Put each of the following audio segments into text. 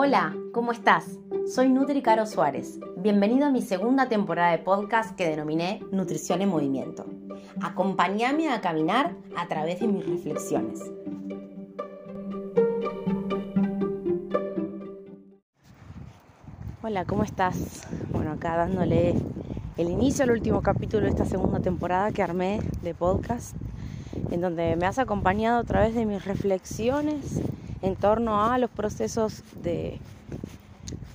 Hola, ¿cómo estás? Soy Nutri Caro Suárez. Bienvenido a mi segunda temporada de podcast que denominé Nutrición en Movimiento. Acompáñame a caminar a través de mis reflexiones. Hola, ¿cómo estás? Bueno, acá dándole el inicio al último capítulo de esta segunda temporada que armé de podcast, en donde me has acompañado a través de mis reflexiones en torno a los procesos de...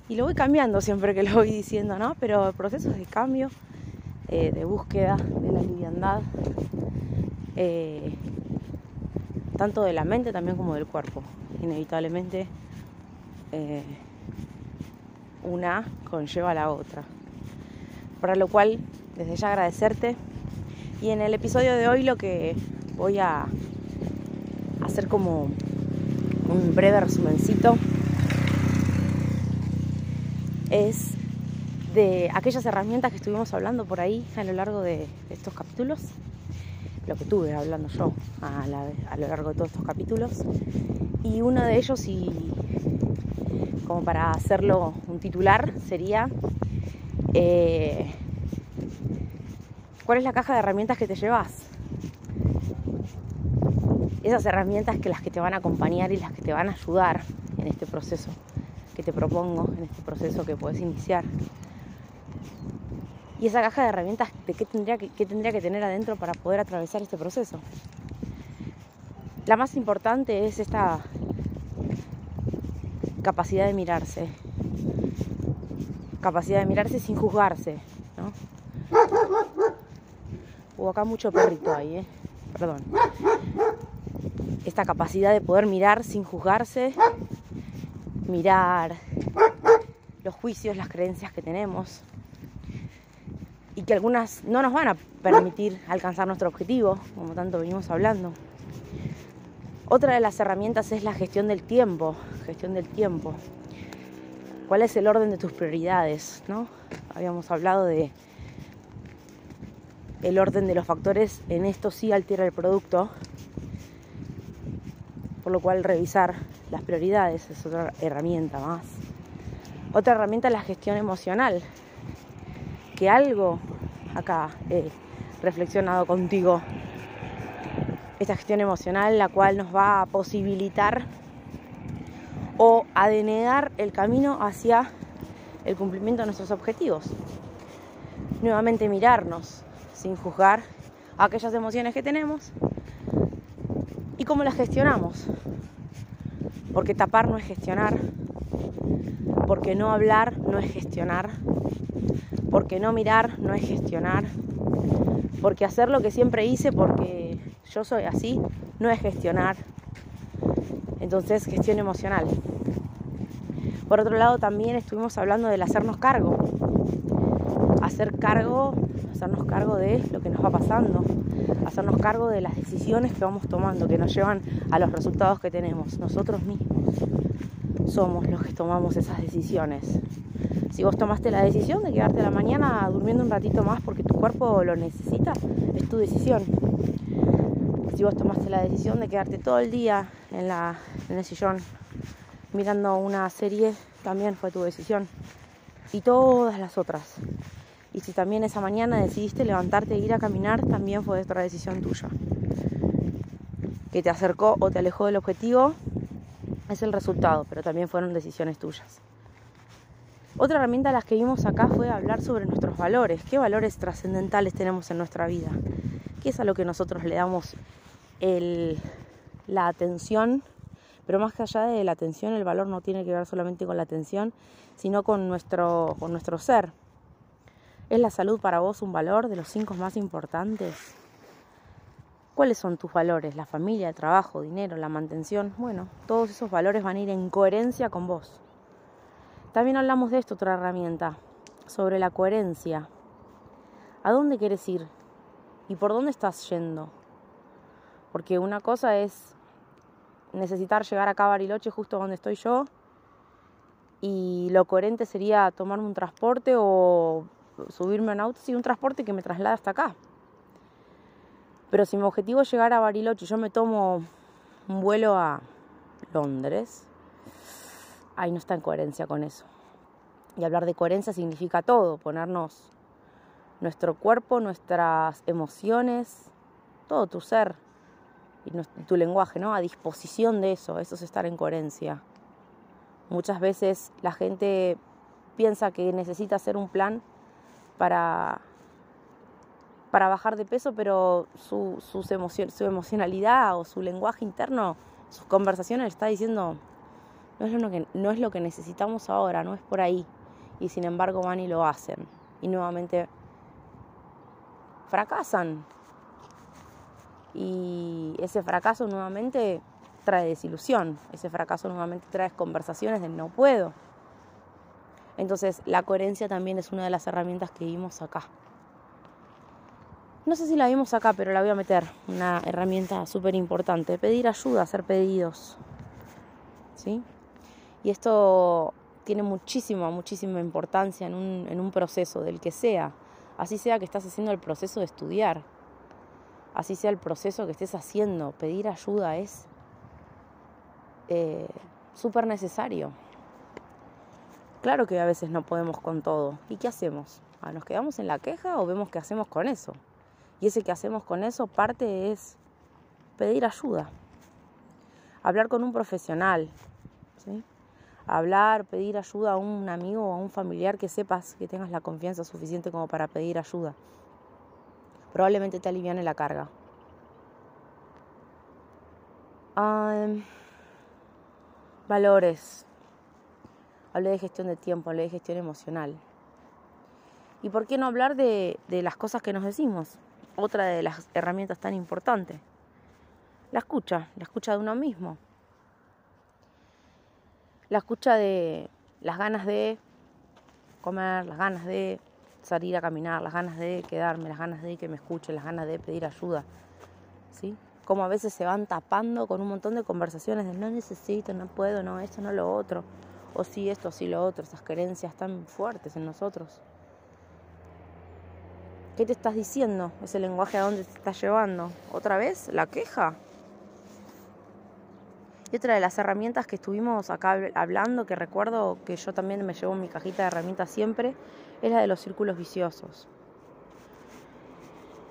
Y lo voy cambiando siempre que lo voy diciendo, ¿no? Pero procesos de cambio, eh, de búsqueda de la liviandad, eh, tanto de la mente también como del cuerpo. Inevitablemente eh, una conlleva a la otra. Para lo cual, desde ya agradecerte. Y en el episodio de hoy lo que voy a hacer como un breve resumencito es de aquellas herramientas que estuvimos hablando por ahí a lo largo de estos capítulos, lo que tuve hablando yo a, lo largo de todos estos capítulos, y uno de ellos, y como para hacerlo un titular, sería eh, ¿cuál es la caja de herramientas que te llevas? Esas herramientas que las que te van a acompañar y las que te van a ayudar en este proceso que te propongo, en este proceso que puedes iniciar. Y esa caja de herramientas, ¿de qué tendría que, tendría que tener adentro para poder atravesar este proceso? La más importante es esta capacidad de mirarse. Capacidad de mirarse sin juzgarse, ¿no? Hubo acá mucho perrito ahí, ¿eh? Perdón esta capacidad de poder mirar sin juzgarse, mirar los juicios, las creencias que tenemos y que algunas no nos van a permitir alcanzar nuestro objetivo, como tanto venimos hablando. Otra de las herramientas es la gestión del tiempo, gestión del tiempo. ¿Cuál es el orden de tus prioridades? ¿no? Habíamos hablado de el orden de los factores, en esto sí altera el producto, por lo cual revisar las prioridades es otra herramienta más. Otra herramienta es la gestión emocional, que algo acá he reflexionado contigo, esta gestión emocional la cual nos va a posibilitar o a denegar el camino hacia el cumplimiento de nuestros objetivos. Nuevamente mirarnos sin juzgar aquellas emociones que tenemos y cómo las gestionamos. Porque tapar no es gestionar, porque no hablar no es gestionar, porque no mirar no es gestionar, porque hacer lo que siempre hice porque yo soy así no es gestionar. Entonces, gestión emocional. Por otro lado, también estuvimos hablando del hacernos cargo. Hacer cargo, hacernos cargo de lo que nos va pasando, hacernos cargo de las decisiones que vamos tomando, que nos llevan a los resultados que tenemos. Nosotros mismos somos los que tomamos esas decisiones. Si vos tomaste la decisión de quedarte a la mañana durmiendo un ratito más porque tu cuerpo lo necesita, es tu decisión. Si vos tomaste la decisión de quedarte todo el día en, la, en el sillón mirando una serie, también fue tu decisión. Y todas las otras. Y si también esa mañana decidiste levantarte e ir a caminar, también fue otra decisión tuya. Que te acercó o te alejó del objetivo es el resultado, pero también fueron decisiones tuyas. Otra herramienta de las que vimos acá fue hablar sobre nuestros valores. ¿Qué valores trascendentales tenemos en nuestra vida? ¿Qué es a lo que nosotros le damos la atención? Pero más que allá de la atención, el valor no tiene que ver solamente con la atención, sino con nuestro, con nuestro ser, ¿Es la salud para vos un valor de los cinco más importantes? ¿Cuáles son tus valores? La familia, el trabajo, dinero, la mantención. Bueno, todos esos valores van a ir en coherencia con vos. También hablamos de esto, otra herramienta, sobre la coherencia. ¿A dónde quieres ir? ¿Y por dónde estás yendo? Porque una cosa es necesitar llegar acá a Bariloche justo donde estoy yo y lo coherente sería tomarme un transporte o subirme a un auto y un transporte que me traslada hasta acá. Pero si mi objetivo es llegar a Bariloche yo me tomo un vuelo a Londres, ahí no está en coherencia con eso. Y hablar de coherencia significa todo, ponernos nuestro cuerpo, nuestras emociones, todo tu ser y tu lenguaje, ¿no? A disposición de eso, eso es estar en coherencia. Muchas veces la gente piensa que necesita hacer un plan para, para bajar de peso, pero su, sus su emocionalidad o su lenguaje interno, sus conversaciones está diciendo, no es, lo que, no es lo que necesitamos ahora, no es por ahí. Y sin embargo van y lo hacen. Y nuevamente fracasan. Y ese fracaso nuevamente trae desilusión. Ese fracaso nuevamente trae conversaciones de no puedo. Entonces la coherencia también es una de las herramientas que vimos acá. No sé si la vimos acá, pero la voy a meter. Una herramienta súper importante. Pedir ayuda, hacer pedidos. ¿Sí? Y esto tiene muchísima, muchísima importancia en un, en un proceso, del que sea. Así sea que estás haciendo el proceso de estudiar. Así sea el proceso que estés haciendo. Pedir ayuda es eh, súper necesario. Claro que a veces no podemos con todo. ¿Y qué hacemos? Ah, ¿Nos quedamos en la queja o vemos qué hacemos con eso? Y ese que hacemos con eso, parte es pedir ayuda. Hablar con un profesional. ¿sí? hablar, pedir ayuda a un amigo o a un familiar que sepas que tengas la confianza suficiente como para pedir ayuda. Probablemente te aliviane la carga. valores. Hablé de gestión de tiempo, hablé de gestión emocional. ¿Y por qué no hablar de, de las cosas que nos decimos? Otra de las herramientas tan importantes. La escucha, la escucha de uno mismo la escucha de las ganas de comer, las ganas de salir a caminar, las ganas de quedarme, las ganas de que me escuchen, las ganas de pedir ayuda. ¿Sí? Como a veces se van tapando con un montón de conversaciones de no necesito, no puedo, no esto, no lo otro, o sí esto, sí lo otro, esas creencias tan fuertes en nosotros. ¿Qué te estás diciendo? ¿Ese lenguaje a dónde te está llevando? ¿Otra vez? ¿La queja? Y otra de las herramientas que estuvimos acá hablando, que recuerdo que yo también me llevo en mi cajita de herramientas siempre, es la de los círculos viciosos.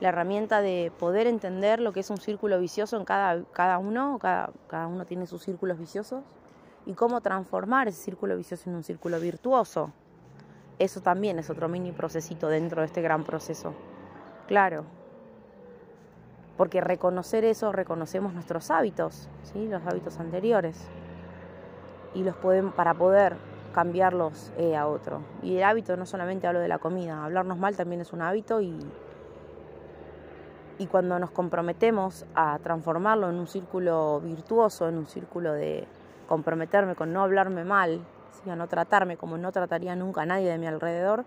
La herramienta de poder entender lo que es un círculo vicioso en cada, cada uno, cada, cada uno tiene sus círculos viciosos, y cómo transformar ese círculo vicioso en un círculo virtuoso. Eso también es otro mini procesito dentro de este gran proceso. Claro, porque reconocer eso, reconocemos nuestros hábitos, ¿sí? los hábitos anteriores, y los podemos, para poder cambiarlos eh, a otro. Y el hábito no solamente hablo de la comida, hablarnos mal también es un hábito y, y cuando nos comprometemos a transformarlo en un círculo virtuoso, en un círculo de comprometerme con no hablarme mal, ¿sí? no tratarme como no trataría nunca a nadie de mi alrededor,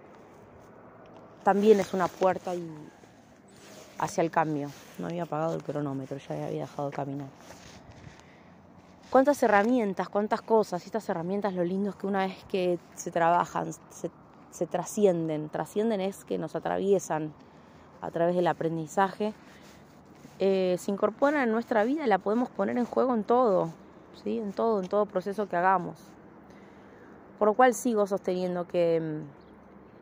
también es una puerta y, hacia el cambio. No había apagado el cronómetro, ya había dejado de caminar. Cuántas herramientas, cuántas cosas, estas herramientas lo lindo es que una vez que se trabajan, se, trascienden. Trascienden es que nos atraviesan a través del aprendizaje. Eh, se incorporan en nuestra vida y la podemos poner en juego en todo, ¿sí? en todo, en todo proceso que hagamos. Por lo cual sigo sosteniendo que mm,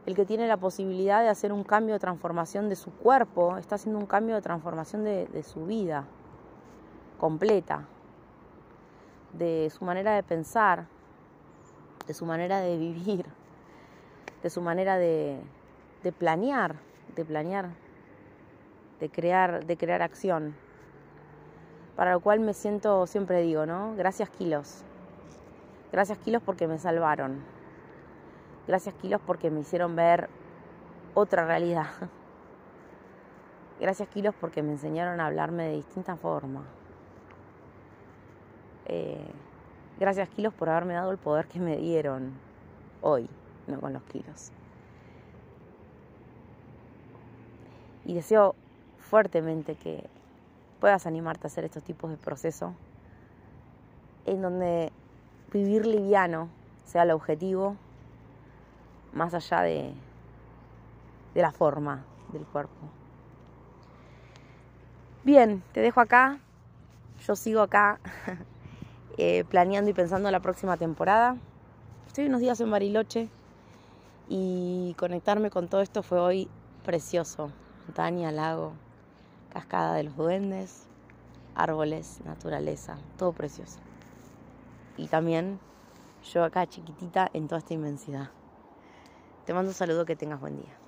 el que tiene la posibilidad de hacer un cambio de transformación de su cuerpo, está haciendo un cambio de transformación de, su vida completa, de su manera de pensar, de su manera de vivir, de su manera de, de planear, de planear, de crear, de crear acción. Para lo cual me siento, siempre digo, ¿no? Gracias kilos. Gracias kilos porque me salvaron Gracias kilos porque me hicieron ver otra realidad. Gracias kilos porque me enseñaron a hablarme de distinta forma. Eh, gracias kilos por haberme dado el poder que me dieron hoy, no con los kilos. Y deseo fuertemente que puedas animarte a hacer estos tipos de procesos en donde vivir liviano sea el objetivo más allá de, de la forma del cuerpo. Bien, te dejo acá. Yo sigo acá eh, planeando y pensando la próxima temporada. estoy unos días en Bariloche y conectarme con todo esto fue hoy precioso. Montaña, lago, cascada de los duendes, árboles, naturaleza, todo precioso. Y también yo acá chiquitita en toda esta inmensidad. Te mando un saludo, que tengas buen día.